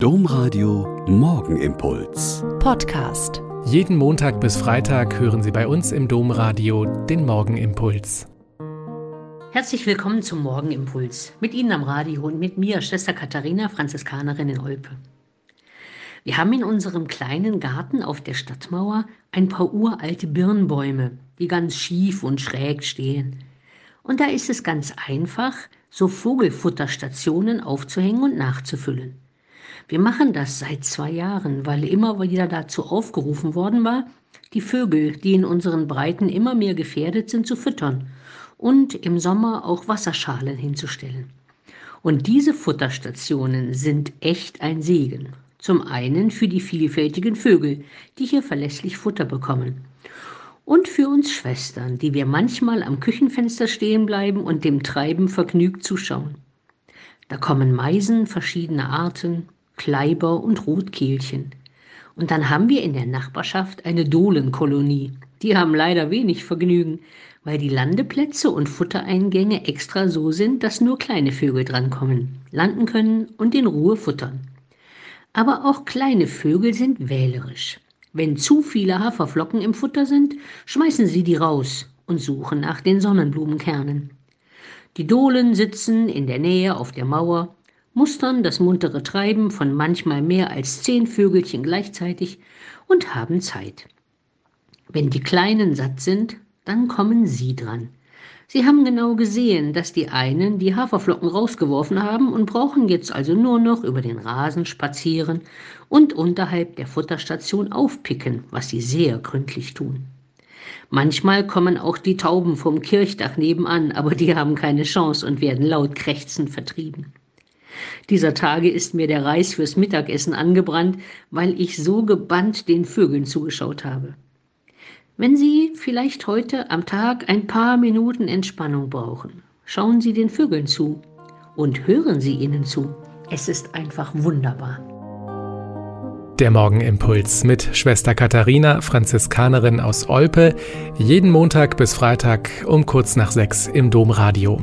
Domradio Morgenimpuls. Podcast. Jeden Montag bis Freitag hören Sie bei uns im Domradio den Morgenimpuls. Herzlich willkommen zum Morgenimpuls. Mit Ihnen am Radio und mit mir, Schwester Katharina, Franziskanerin in Olpe. Wir haben in unserem kleinen Garten auf der Stadtmauer ein paar uralte Birnbäume, die ganz schief und schräg stehen. Und da ist es ganz einfach, so Vogelfutterstationen aufzuhängen und nachzufüllen. Wir machen das seit zwei Jahren, weil immer wieder dazu aufgerufen worden war, die Vögel, die in unseren Breiten immer mehr gefährdet sind, zu füttern und im Sommer auch Wasserschalen hinzustellen. Und diese Futterstationen sind echt ein Segen. Zum einen für die vielfältigen Vögel, die hier verlässlich Futter bekommen. Und für uns Schwestern, die wir manchmal am Küchenfenster stehen bleiben und dem Treiben vergnügt zuschauen. Da kommen Meisen verschiedener Arten, Kleiber und Rotkehlchen. Und dann haben wir in der Nachbarschaft eine Dohlenkolonie. Die haben leider wenig Vergnügen, weil die Landeplätze und Futtereingänge extra so sind, dass nur kleine Vögel drankommen, landen können und in Ruhe futtern. Aber auch kleine Vögel sind wählerisch. Wenn zu viele Haferflocken im Futter sind, schmeißen sie die raus und suchen nach den Sonnenblumenkernen. Die Dohlen sitzen in der Nähe auf der Mauer mustern das muntere Treiben von manchmal mehr als zehn Vögelchen gleichzeitig und haben Zeit. Wenn die Kleinen satt sind, dann kommen sie dran. Sie haben genau gesehen, dass die einen die Haferflocken rausgeworfen haben und brauchen jetzt also nur noch über den Rasen spazieren und unterhalb der Futterstation aufpicken, was sie sehr gründlich tun. Manchmal kommen auch die Tauben vom Kirchdach nebenan, aber die haben keine Chance und werden laut krächzend vertrieben. Dieser Tage ist mir der Reis fürs Mittagessen angebrannt, weil ich so gebannt den Vögeln zugeschaut habe. Wenn Sie vielleicht heute am Tag ein paar Minuten Entspannung brauchen, schauen Sie den Vögeln zu und hören Sie ihnen zu. Es ist einfach wunderbar. Der Morgenimpuls mit Schwester Katharina, Franziskanerin aus Olpe, jeden Montag bis Freitag um kurz nach sechs im Domradio.